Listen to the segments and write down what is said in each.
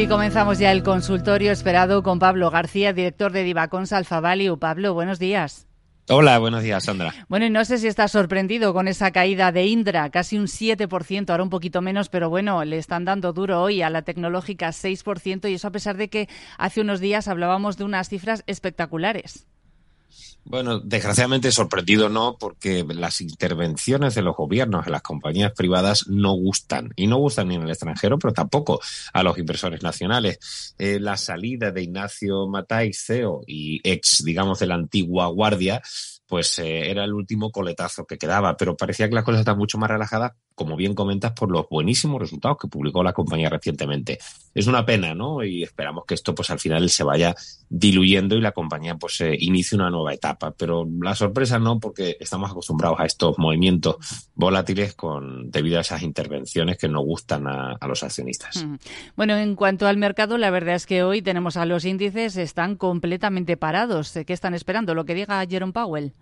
Y comenzamos ya el consultorio esperado con Pablo García, director de Divacons Alfa Value. Pablo, buenos días. Hola, buenos días, Sandra. Bueno, y no sé si estás sorprendido con esa caída de Indra, casi un 7%, ahora un poquito menos, pero bueno, le están dando duro hoy a la tecnológica 6%, y eso a pesar de que hace unos días hablábamos de unas cifras espectaculares. Bueno, desgraciadamente sorprendido no, porque las intervenciones de los gobiernos en las compañías privadas no gustan. Y no gustan ni en el extranjero, pero tampoco a los inversores nacionales. Eh, la salida de Ignacio Matai, CEO y ex, digamos, de la antigua guardia, pues eh, era el último coletazo que quedaba, pero parecía que las cosas están mucho más relajadas, como bien comentas, por los buenísimos resultados que publicó la compañía recientemente. Es una pena, ¿no? Y esperamos que esto, pues al final se vaya diluyendo y la compañía, pues, eh, inicie una nueva etapa. Pero la sorpresa no, porque estamos acostumbrados a estos movimientos volátiles con debido a esas intervenciones que no gustan a, a los accionistas. Bueno, en cuanto al mercado, la verdad es que hoy tenemos a los índices están completamente parados. ¿Qué están esperando? Lo que diga Jerome Powell.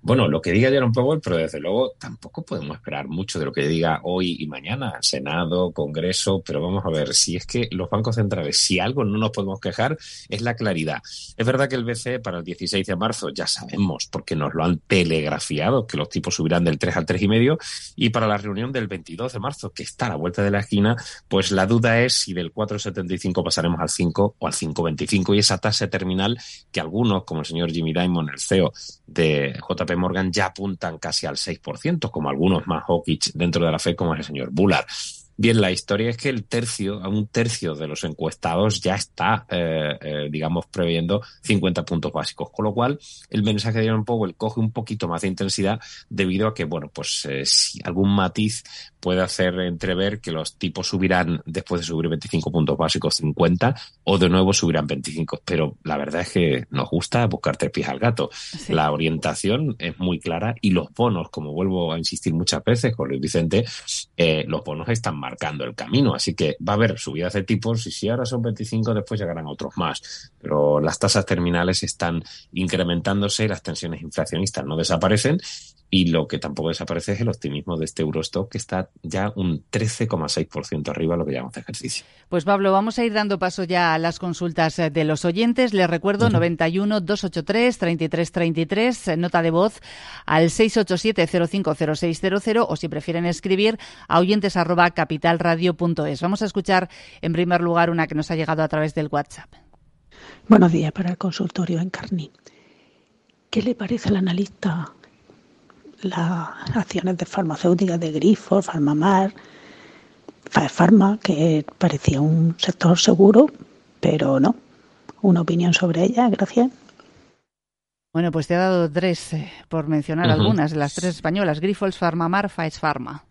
Bueno, lo que diga Jerome Powell, pero desde luego tampoco podemos esperar mucho de lo que diga hoy y mañana, Senado, Congreso, pero vamos a ver, si es que los bancos centrales, si algo no nos podemos quejar, es la claridad. Es verdad que el BCE para el 16 de marzo ya sabemos, porque nos lo han telegrafiado, que los tipos subirán del 3 al 3,5, y para la reunión del 22 de marzo, que está a la vuelta de la esquina, pues la duda es si del 4,75 pasaremos al 5 o al 5,25, y esa tasa terminal que algunos, como el señor Jimmy Dimon, el CEO de JP Morgan ya apuntan casi al 6%, como algunos más hawkish dentro de la Fed, como es el señor Bullard. Bien, la historia es que el tercio, a un tercio de los encuestados ya está, eh, eh, digamos, previendo 50 puntos básicos, con lo cual el mensaje de Jerome Powell coge un poquito más de intensidad debido a que, bueno, pues eh, si algún matiz puede hacer entrever que los tipos subirán después de subir 25 puntos básicos 50 o de nuevo subirán 25. Pero la verdad es que nos gusta buscar tres pies al gato. Sí. La orientación es muy clara y los bonos, como vuelvo a insistir muchas veces con Luis Vicente, eh, los bonos están marcando el camino. Así que va a haber subidas de tipos y si ahora son 25, después llegarán otros más. Pero las tasas terminales están incrementándose y las tensiones inflacionistas no desaparecen y lo que tampoco desaparece es el optimismo de este Eurostock, que está ya un 13,6% arriba, lo que llamamos ejercicio. Pues Pablo, vamos a ir dando paso ya a las consultas de los oyentes. Les recuerdo uh -huh. 91 283 33 33, nota de voz al 687 050600 o si prefieren escribir a oyentes arroba capitalradio.es. Vamos a escuchar en primer lugar una que nos ha llegado a través del WhatsApp. Buenos días para el consultorio en Carni. ¿Qué le parece al analista las acciones de farmacéuticas de Grifo, Farmamar, Pharma, que parecía un sector seguro, pero no. Una opinión sobre ella, gracias. Bueno, pues te he dado tres, eh, por mencionar uh -huh. algunas, las tres españolas, Grifols, Farmamar, Faes Pharma.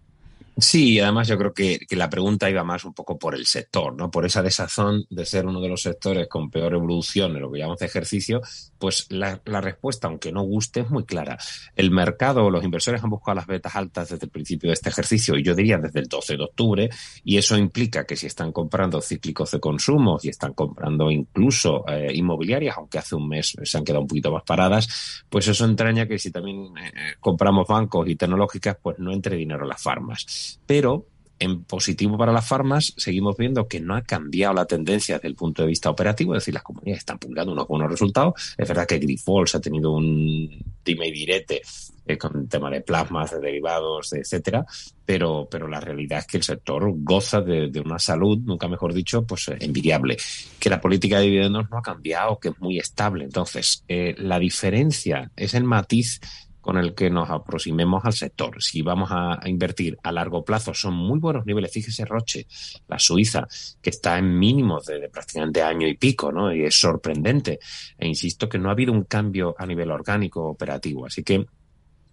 Sí, además yo creo que, que, la pregunta iba más un poco por el sector, ¿no? Por esa desazón de ser uno de los sectores con peor evolución en lo que llamamos ejercicio, pues la, respuesta, aunque no guste, es muy clara. El mercado, los inversores han buscado las betas altas desde el principio de este ejercicio, y yo diría desde el 12 de octubre, y eso implica que si están comprando cíclicos de consumo, si están comprando incluso eh, inmobiliarias, aunque hace un mes se han quedado un poquito más paradas, pues eso entraña que si también eh, compramos bancos y tecnológicas, pues no entre dinero a las farmas pero en positivo para las farmas, seguimos viendo que no ha cambiado la tendencia desde el punto de vista operativo, es decir, las compañías están publicando unos buenos resultados. Es verdad que Grifols ha tenido un dime y direte eh, con el tema de plasmas, de derivados, de etcétera, pero, pero la realidad es que el sector goza de, de una salud, nunca mejor dicho, pues eh, envidiable. Que la política de dividendos no ha cambiado, que es muy estable. Entonces, eh, la diferencia es el matiz con el que nos aproximemos al sector. Si vamos a, invertir a largo plazo, son muy buenos niveles. Fíjese Roche, la Suiza, que está en mínimos de, de, prácticamente año y pico, ¿no? Y es sorprendente. E insisto que no ha habido un cambio a nivel orgánico operativo. Así que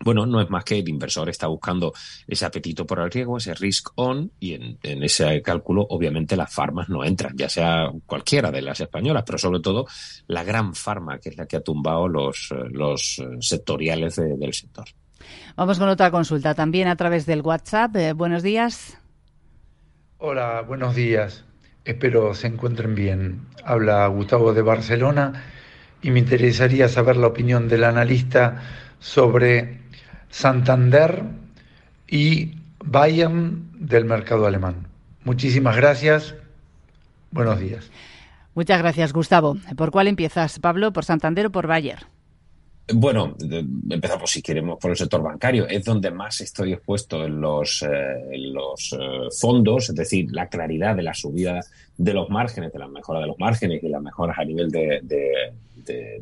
bueno, no es más que el inversor está buscando ese apetito por el riesgo, ese risk on, y en, en, ese cálculo, obviamente, las farmas no entran, ya sea cualquiera de las españolas, pero sobre todo la gran farma, que es la que ha tumbado los, los sectoriales de, del sector. Vamos con otra consulta, también a través del WhatsApp. Eh, buenos días. Hola, buenos días. Espero se encuentren bien. Habla Gustavo de Barcelona y me interesaría saber la opinión del analista sobre Santander y Bayern del mercado alemán. Muchísimas gracias. Buenos días. Muchas gracias, Gustavo. ¿Por cuál empiezas, Pablo? ¿Por Santander o por Bayer? Bueno, empezamos si queremos por el sector bancario. Es donde más estoy expuesto en los, eh, los eh, fondos, es decir, la claridad de la subida de los márgenes, de la mejora de los márgenes y las mejoras a nivel de,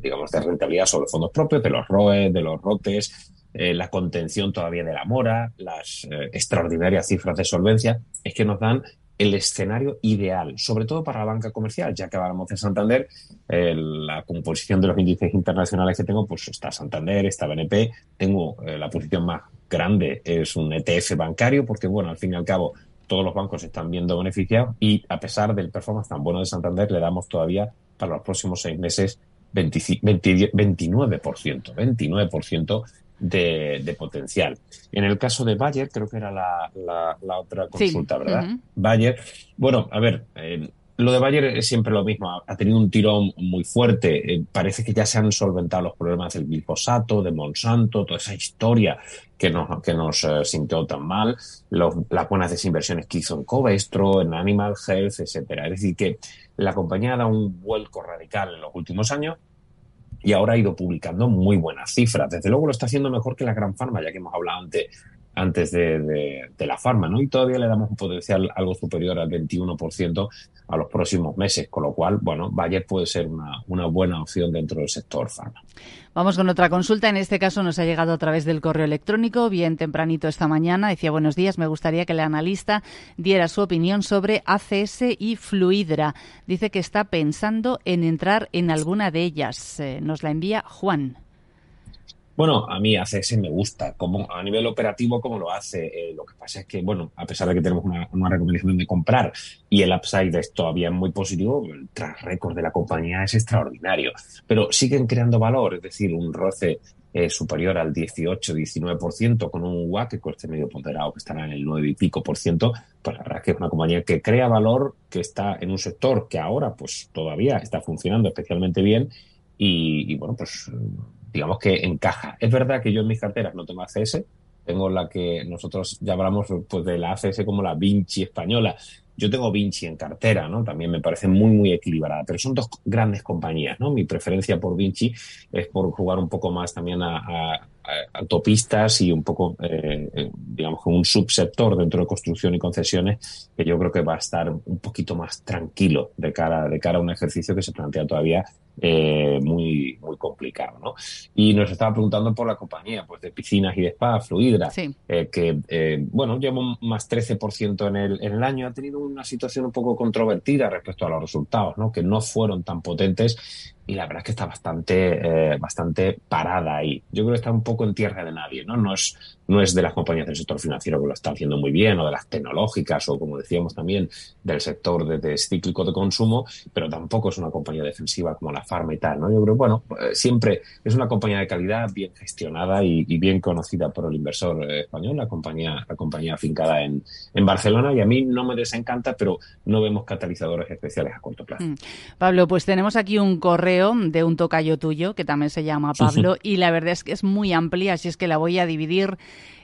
digamos, de rentabilidad sobre fondos propios, de los ROE, de los ROTES, eh, la contención todavía de la mora, las extraordinarias cifras de solvencia, es que nos dan el escenario ideal, sobre todo para la banca comercial, ya que hablamos de Santander, eh, la composición de los índices internacionales que tengo, pues está Santander, está BNP, tengo eh, la posición más grande, es un ETF bancario, porque bueno, al fin y al cabo todos los bancos están viendo beneficiados y a pesar del performance tan bueno de Santander, le damos todavía para los próximos seis meses 29%, 29% de, potencial. En el caso de Bayer, creo que era la, la, otra consulta, ¿verdad? Bayer, bueno, a ver, eh, lo de Bayer es siempre lo mismo, ha tenido un tirón muy fuerte, eh, parece que ya se han solventado los problemas del glifosato, de Monsanto, toda esa historia que nos, que nos eh, sintió tan mal, las buenas desinversiones que hizo en Covestro, en Animal Health, etcétera. Es decir, que la compañía ha dado un vuelco radical en los últimos años y ahora ha ido publicando muy buenas cifras. Desde luego lo está haciendo mejor que la Gran Pharma, ya que hemos hablado antes, antes de, la Pharma, ¿no? Y todavía le damos un potencial algo superior al 21% a los próximos meses, con lo cual, bueno, Bayer puede ser una, buena opción dentro del sector Pharma. Vamos con otra consulta. En este caso nos ha llegado a través del correo electrónico, bien tempranito esta mañana. Decía, buenos días, me gustaría que el analista diera su opinión sobre ACS y Fluidra. Dice que está pensando en entrar en alguna de ellas. Eh, nos la envía Juan. Bueno, a mí ACS me gusta, como a nivel operativo como lo hace. Eh, lo que pasa es que, bueno, a pesar de que tenemos una, recomendación de comprar y el upside es todavía muy positivo, el track record de la compañía es extraordinario. Pero siguen creando valor, es decir, un roce eh, superior al 18-19% con un WAC que coste medio ponderado que estará en el 9 y pico por ciento, pues la verdad es que es una compañía que crea valor, que está en un sector que ahora pues todavía está funcionando especialmente bien y bueno, pues digamos que encaja. Es verdad que yo en mis carteras no tengo ACS, tengo la que nosotros llamamos pues, de la ACS como la Vinci española. Yo tengo Vinci en cartera, ¿no? También me parece muy, muy equilibrada, pero son dos grandes compañías, ¿no? Mi preferencia por Vinci es por jugar un poco más también a, autopistas y un poco, eh, eh, digamos, un subsector dentro de construcción y concesiones que yo creo que va a estar un poquito más tranquilo de cara, de cara a un ejercicio que se plantea todavía eh, muy, muy complicado. ¿no? Y nos estaba preguntando por la compañía pues de piscinas y de spa, Fluidra, eh, que eh, bueno, lleva más 13% en el, en el año. Ha tenido una situación un poco controvertida respecto a los resultados, ¿no? que no fueron tan potentes y la verdad es que está bastante, bastante parada ahí. Yo creo que está un poco en tierra de nadie, ¿no? No es, no es de las compañías del sector financiero que lo están haciendo muy bien, o de las tecnológicas, o como decíamos también, del sector de, cíclico de consumo, pero tampoco es una compañía defensiva como la Pharma y tal, ¿no? Yo creo, bueno, eh, siempre es una compañía de calidad, bien gestionada y, bien conocida por el inversor eh, español, la compañía, la compañía afincada en, en, Barcelona, y a mí no me desencanta, pero no vemos catalizadores especiales a corto plazo. Mm. Pablo, pues tenemos aquí un correo de un tocayo tuyo, que también se llama Pablo, y la verdad es que es muy amplia, así es que la voy a dividir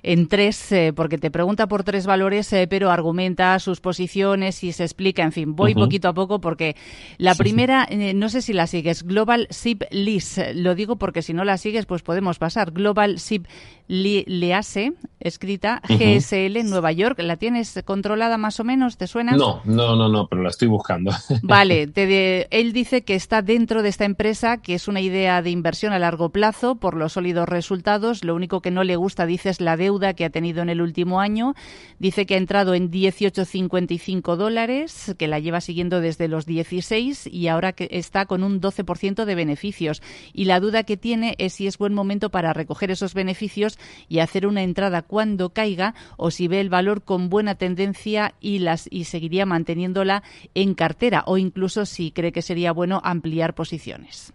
en tres, eh, porque te pregunta por tres valores, eh, pero argumenta sus posiciones y se explica, en fin, voy poquito a poco porque la primera, eh, no sé si la sigues, Global SIP Lease, lo digo porque si no la sigues, pues podemos pasar. Global SIP Lease, escrita GSL en Nueva York, ¿la tienes controlada más o menos? ¿Te suena? No, no, no, no, pero la estoy buscando. Vale, te él dice que está dentro de esta empresa, que es una idea de inversión a largo plazo por los sólidos resultados, lo único que no le gusta, dice, es la de deuda que ha tenido en el último año. Dice que ha entrado en 18,55 dólares, que la lleva siguiendo desde los 16 y ahora que está con un 12% de beneficios. Y la duda que tiene es si es buen momento para recoger esos beneficios y hacer una entrada cuando caiga o si ve el valor con buena tendencia y, las, y seguiría manteniéndola en cartera o incluso si cree que sería bueno ampliar posiciones.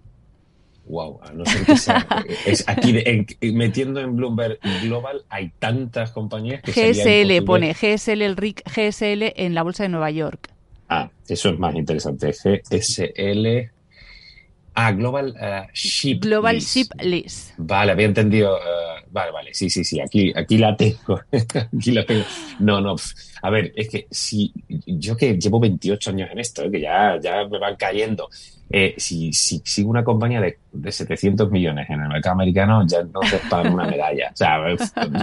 Wow, a no ser que sea. es aquí, metiendo en Bloomberg Global, hay tantas compañías que. GSL, pone GSL, el RIC GSL en la bolsa de Nueva York. Ah, eso es más interesante. GSL. Ah, Global uh, Ship Global Ship List. Vale, había entendido uh, vale, vale, sí, sí, sí, aquí, aquí la tengo, aquí la tengo. No, no, a ver, es que si yo que llevo 28 años en esto, que ya, ya me van cayendo, eh, si, si sigo una compañía de, de, 700 millones en el mercado americano, ya no se pagan una medalla. O sea,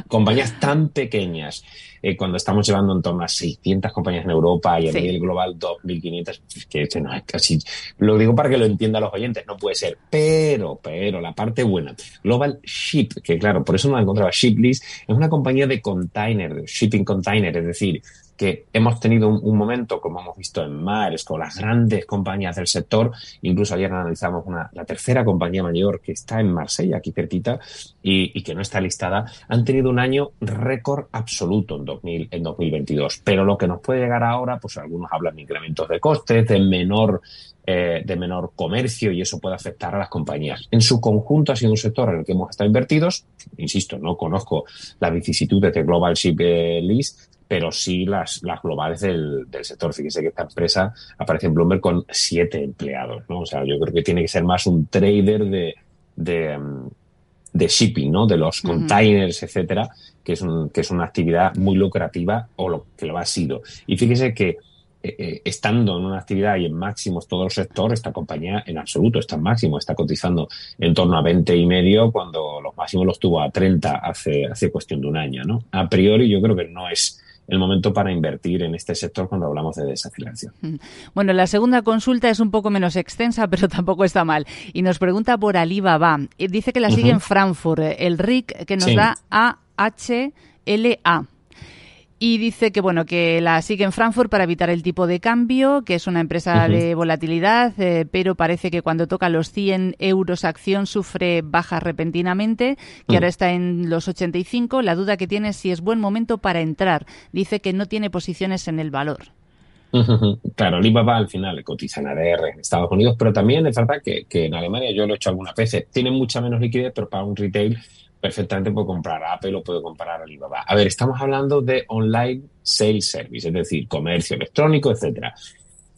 compañías tan pequeñas, eh, cuando estamos llevando en torno a 600 compañías en Europa y a nivel global 2.500, que no es casi... Lo digo para que lo entiendan los oyentes, no puede ser. Pero, pero, la parte buena, Global Ship, que claro, por eso no la encontraba, Shiplist, es una compañía de container, de shipping container, es decir, que hemos tenido un, momento, como hemos visto en Mares, con las grandes compañías del sector. Incluso ayer analizamos una, la tercera compañía mayor que está en Marsella, aquí cerquita, y, que no está listada. Han tenido un año récord absoluto en, 2000, en 2022. Pero lo que nos puede llegar ahora, pues algunos hablan de incrementos de costes, de menor eh, de menor comercio y eso puede afectar a las compañías. En su conjunto ha sido un sector en el que hemos estado invertidos. Insisto, no conozco las vicisitudes de Global Ship eh, List, pero sí las, las globales del, sector. Fíjese que esta empresa aparece en Bloomberg con siete empleados, ¿no? O sea, yo creo que tiene que ser más un trader de, de, mm, shipping, ¿no? De los containers, etcétera, que es, un, que es una actividad muy lucrativa o lo que lo ha sido. Y fíjese que eh, eh, estando en una actividad y en máximos todo el sector, esta compañía en absoluto está en máximo, está cotizando en torno a 20 y medio cuando los máximos los tuvo a 30 hace, hace cuestión de un año, ¿no? A priori yo creo que no es el momento para invertir en este sector cuando hablamos de desaceleración. Bueno, la segunda consulta es un poco menos extensa, pero tampoco está mal. Y nos pregunta por Alibaba. Eh, dice que la sigue en Frankfurt, el RIC que nos da AHLA y dice que bueno que la sigue en Frankfurt para evitar el tipo de cambio, que es una empresa de volatilidad, eh, pero parece que cuando toca los 100 euros acción sufre baja repentinamente, que ahora está en los 85. La duda que tiene es si es buen momento para entrar. Dice que no tiene posiciones en el valor. Claro, Alibaba al final cotiza en ADR en Estados Unidos, pero también es verdad que, que en Alemania yo lo he hecho algunas veces. Tiene mucha menos liquidez, pero para un retail perfectamente puede comprar Apple o puede comprar Alibaba. A ver, estamos hablando de online sales service, es decir, comercio electrónico, etcétera.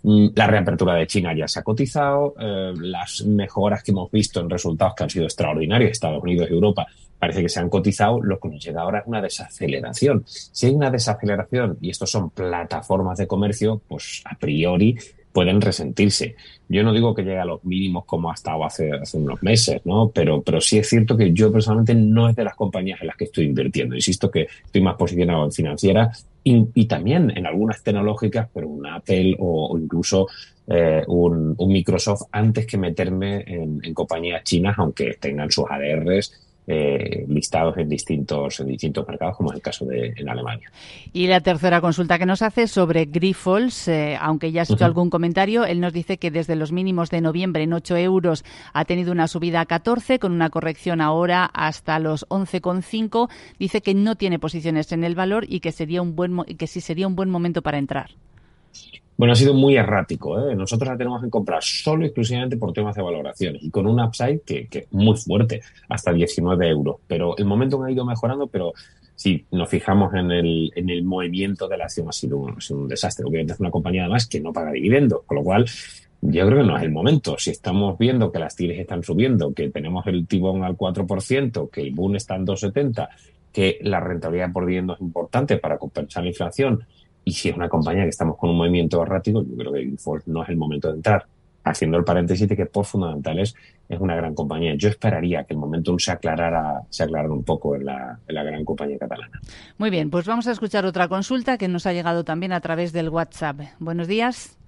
Mm, la reapertura de China ya se ha cotizado, eh, las mejoras que hemos visto en resultados que han sido extraordinarios, Estados Unidos y Europa, parece que se han cotizado, lo que nos llega ahora es una desaceleración. Si hay una desaceleración y estos son plataformas de comercio, pues a priori pueden resentirse. Yo no digo que llegue a los mínimos como ha estado hace, hace unos meses, ¿no? Pero, pero sí es cierto que yo personalmente no es de las compañías en las que estoy invirtiendo. Insisto que estoy más posicionado en financieras y, también en algunas tecnológicas, pero un Apple o, incluso eh, un, Microsoft antes que meterme en, en compañías chinas, aunque tengan sus ADRs eh, listados en distintos, en distintos mercados, como es el caso de en Alemania. Y la tercera consulta que nos hace sobre Grifols, eh, aunque ya has hecho algún comentario, él nos dice que desde los mínimos de noviembre en 8 euros ha tenido una subida a 14, con una corrección ahora hasta los 11,5. Dice que no tiene posiciones en el valor y que, sería un buen, que sí sería un buen momento para entrar. Bueno, ha sido muy errático. ¿eh? Nosotros la tenemos que comprar solo y exclusivamente por temas de valoraciones y con un upside que, es muy fuerte, hasta 19 euros. Pero el momento ha ido mejorando, pero si nos fijamos en el, en el movimiento de la acción ha sido, un, un desastre. Obviamente es una compañía además que no paga dividendos, con lo cual yo creo que no es el momento. Si estamos viendo que las TIRES están subiendo, que tenemos el tibón al 4%, que el boom está en 2,70, que la rentabilidad por dividendos es importante para compensar la inflación y si es una compañía que estamos con un movimiento errático, yo creo que Grifols no es el momento de entrar. Haciendo el paréntesis de que por fundamentales es una gran compañía. Yo esperaría que el momento se aclarara, se aclarara un poco en la, en la gran compañía catalana. Muy bien, pues vamos a escuchar otra consulta que nos ha llegado también a través del WhatsApp. Buenos días.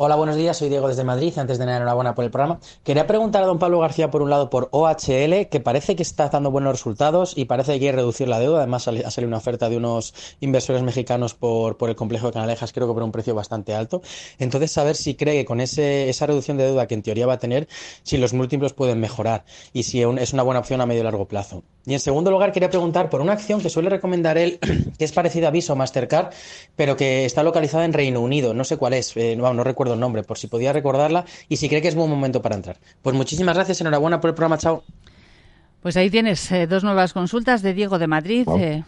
Hola, buenos días. Soy Diego desde Madrid. Antes de nada, enhorabuena por el programa. Quería preguntar a don Pablo García, por un lado, por OHL, que parece que está dando buenos resultados y parece que quiere reducir la deuda. Además, ha salido una oferta de unos inversores mexicanos por, por el complejo de Canalejas, creo que por un precio bastante alto. Entonces, saber si cree que con ese, esa reducción de deuda que en teoría va a tener, si los múltiplos pueden mejorar y si es una buena opción a medio y largo plazo. Y en segundo lugar, quería preguntar por una acción que suele recomendar él, que es parecida a Viso Mastercard, pero que está localizada en Reino Unido. No sé cuál es, eh, no recuerdo el nombre, por si podía recordarla y si cree que es buen momento para entrar. Pues muchísimas gracias, enhorabuena por el programa, chao. Pues ahí tienes eh, dos nuevas consultas de Diego de Madrid. Eh,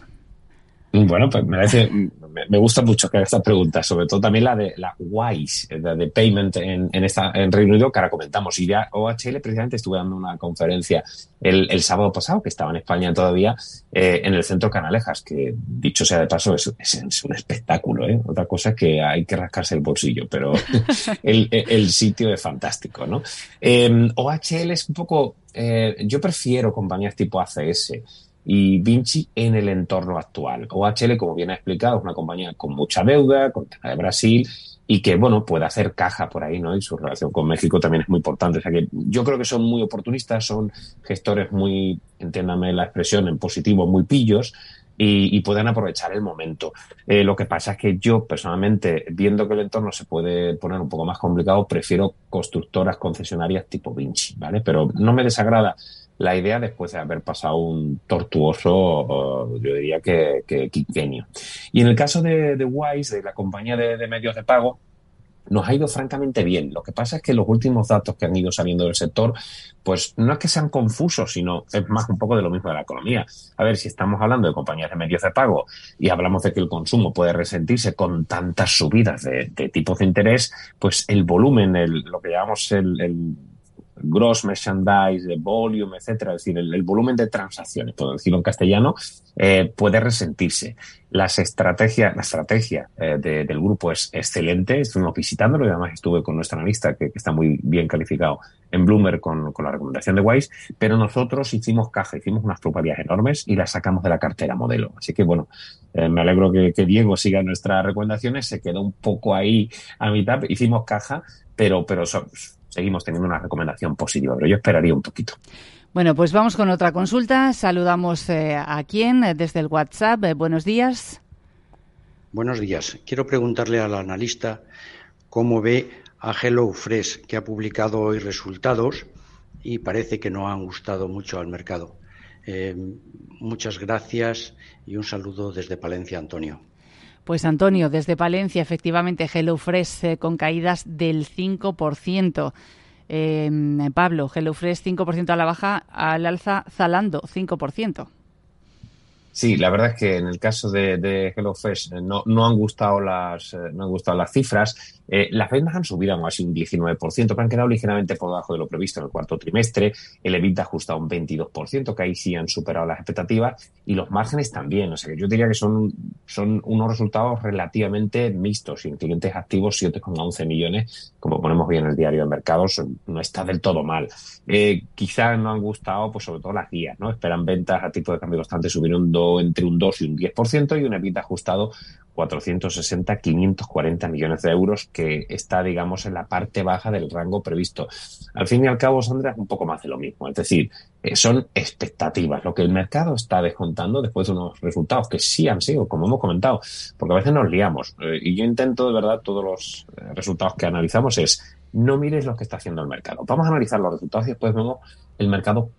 Bueno, pues me, parece, me, gusta mucho que haga esta pregunta, sobre todo también la de la WISE, la de Payment en, en, esta, en Reino Unido, que ahora comentamos. Y ya OHL precisamente estuve dando una conferencia el, el sábado pasado, que estaba en España todavía, eh, en el centro Canalejas, que dicho sea de paso, es, es, un espectáculo. ¿eh? Otra cosa es que hay que rascarse el bolsillo, pero el, el, sitio es fantástico. ¿no? Eh, OHL es un poco, eh, yo prefiero compañías tipo ACS y Vinci en el entorno actual. OHL, como bien ha explicado, es una compañía con mucha deuda, con de Brasil y que, bueno, puede hacer caja por ahí, ¿no? Y su relación con México también es muy importante. O sea que yo creo que son muy oportunistas, son gestores muy, entiéndame la expresión en positivo, muy pillos. Y, pueden aprovechar el momento. Eh, lo que pasa es que yo, personalmente, viendo que el entorno se puede poner un poco más complicado, prefiero constructoras concesionarias tipo Vinci, ¿vale? Pero no me desagrada la idea después de haber pasado un tortuoso, yo diría que, que Y en el caso de, de Wise, de la compañía de, medios de pago, nos ha ido francamente bien. Lo que pasa es que los últimos datos que han ido saliendo del sector, pues no es que sean confusos, sino es más un poco de lo mismo de la economía. A ver, si estamos hablando de compañías de medios de pago y hablamos de que el consumo puede resentirse con tantas subidas de, tipos de interés, pues el volumen, el, lo que llamamos el gross merchandise, de volume, etcétera, es decir, el, volumen de transacciones, por decirlo en castellano, eh, puede resentirse. Las estrategias, la estrategia eh, del grupo es excelente. Estuvimos visitándolo y además estuve con nuestro analista, que, está muy bien calificado en Bloomberg con, la recomendación de Wise, pero nosotros hicimos caja, hicimos unas propiedades enormes y las sacamos de la cartera modelo. Así que bueno, eh, me alegro que, que, Diego siga nuestras recomendaciones, se quedó un poco ahí a mitad, hicimos caja, pero, pero seguimos teniendo una recomendación positiva, pero yo esperaría un poquito. Bueno, pues vamos con otra consulta. Saludamos eh, a quién eh, desde el WhatsApp. Eh, buenos días. Buenos días. Quiero preguntarle al analista cómo ve a HelloFresh, que ha publicado hoy resultados y parece que no han gustado mucho al mercado. muchas gracias y un saludo desde Palencia, Antonio. Pues Antonio, desde Palencia, efectivamente, HelloFresh eh, con caídas del 5%. Eh, Pablo, HelloFresh 5% a la baja, al alza Zalando 5%. Sí, la verdad es que en el caso de, de HelloFresh eh, no, no, han gustado las, eh, no han gustado las cifras. Eh, las ventas han subido a casi un 19%, pero han quedado ligeramente por debajo de lo previsto en el cuarto trimestre. El EBITDA ha ajustado un 22%, que ahí sí han superado las expectativas. Y los márgenes también. O sea que yo diría que son, son unos resultados relativamente mixtos. Y en clientes activos 7,11 millones, como ponemos bien en el diario de mercados, no está del todo mal. Eh, quizás no han gustado, pues sobre todo las guías, ¿no? Esperan ventas a tipo de cambio constante subir un entre un 2 y un 10% y un EBITDA ajustado 460, 540 millones de euros, que está, digamos, en la parte baja del rango previsto. Al fin y al cabo, Sandra, es un poco más de lo mismo. Es decir, eh, son expectativas, lo que el mercado está descontando después de unos resultados que sí han sido, como hemos comentado, porque a veces nos liamos. Eh, y yo intento, de verdad, todos los eh, resultados que analizamos es no mires lo que está haciendo el mercado. Vamos a analizar los resultados y después vemos el mercado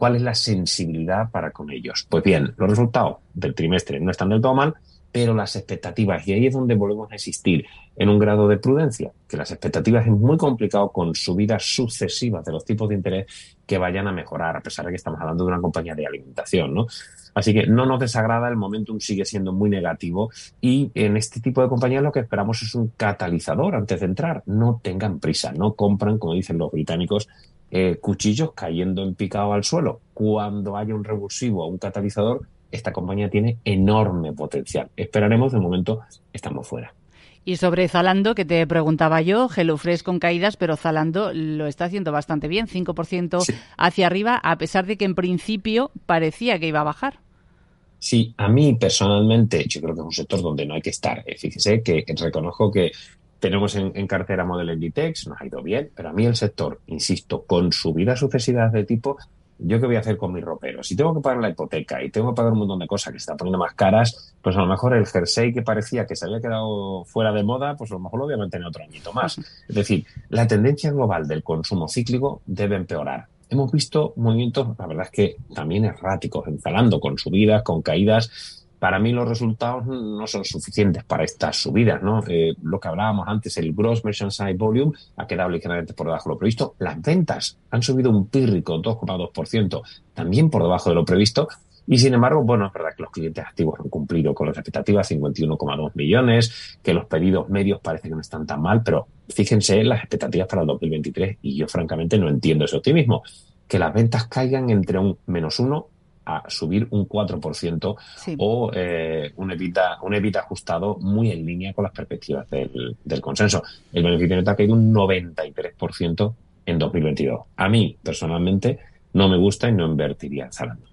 cuál es la sensibilidad para con ellos. Pues bien, los resultados del trimestre no están del todo mal, pero las expectativas, y ahí es donde volvemos a existir en un grado de prudencia, que las expectativas es muy complicado con subidas sucesivas de los tipos de interés que vayan a mejorar, a pesar de que estamos hablando de una compañía de alimentación, ¿no? Así que no nos desagrada, el momentum sigue siendo muy negativo y en este tipo de compañías lo que esperamos es un catalizador antes de entrar. No tengan prisa, no compran, como dicen los británicos, eh, cuchillos cayendo en picado al suelo. Cuando haya un revulsivo o un catalizador, esta compañía tiene enorme potencial. Esperaremos, de momento estamos fuera. Y sobre Zalando, que te preguntaba yo, HelloFresh con caídas, pero Zalando lo está haciendo bastante bien, 5% hacia arriba, a pesar de que en principio parecía que iba a bajar. Sí, a mí personalmente, yo creo que es un sector donde no hay que estar. Eh, fíjese que reconozco que tenemos en, cartera Model Inditex, nos ha ido bien, pero a mí el sector, insisto, con subidas sucesivas de tipo, ¿yo qué voy a hacer con mis roperos? Si tengo que pagar la hipoteca y tengo que pagar un montón de cosas que se están poniendo más caras, pues a lo mejor el jersey que parecía que se había quedado fuera de moda, pues a lo mejor lo voy a mantener otro añito más. Es decir, la tendencia global del consumo cíclico debe empeorar. Hemos visto movimientos, la verdad es que también erráticos, instalando con subidas, con caídas, para mí los resultados no son suficientes para estas subidas, ¿no? Eh, lo que hablábamos antes, el gross merchandise volume ha quedado ligeramente por debajo de lo previsto. Las ventas han subido un pírrico 2,2%, también por debajo de lo previsto. Y sin embargo, bueno, es verdad que los clientes activos han cumplido con las expectativas, 51,2 millones, que los pedidos medios parece que no están tan mal, pero fíjense en las expectativas para el 2023 y yo francamente no entiendo ese optimismo. Que las ventas caigan entre un menos uno a subir un 4% o eh, un, evita, un evita ajustado muy en línea con las perspectivas del, del consenso. El beneficio neto ha caído un 93% en 2022. A mí, personalmente, no me gusta y no invertiría en Zalando.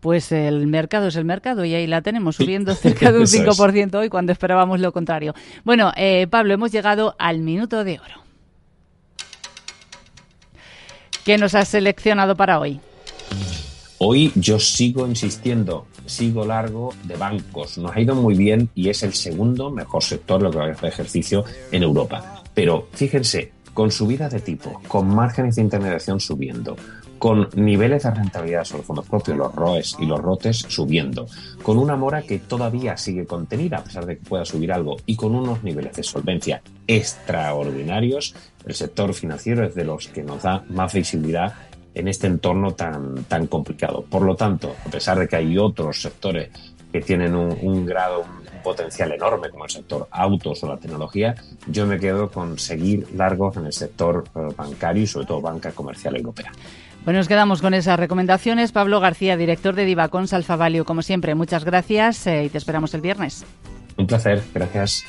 Pues el mercado es el mercado y ahí la tenemos subiendo cerca de un 5% hoy cuando esperábamos lo contrario. Bueno, eh, Pablo, hemos llegado al minuto de oro. ¿Qué nos has seleccionado para hoy? Hoy yo sigo insistiendo, sigo largo de bancos. Nos ha ido muy bien y es el segundo mejor sector lo que va a ejercicio en Europa. Pero fíjense, con subidas de tipo, con márgenes de intermediación subiendo, con niveles de rentabilidad sobre fondos propios, los ROEs y los ROTES subiendo, con una mora que todavía sigue contenida a pesar de que pueda subir algo y con unos niveles de solvencia extraordinarios, el sector financiero es de los que nos da más visibilidad en este entorno tan, tan complicado. Por lo tanto, a pesar de que hay otros sectores que tienen un, grado, un, potencial enorme, como el sector autos o la tecnología, yo me quedo con seguir largos en el sector eh, bancario y sobre todo banca comercial europea. Bueno, nos quedamos con esas recomendaciones. Pablo García, director de Divacons Alfa Value, como siempre, muchas gracias eh, y te esperamos el viernes. Un placer, gracias.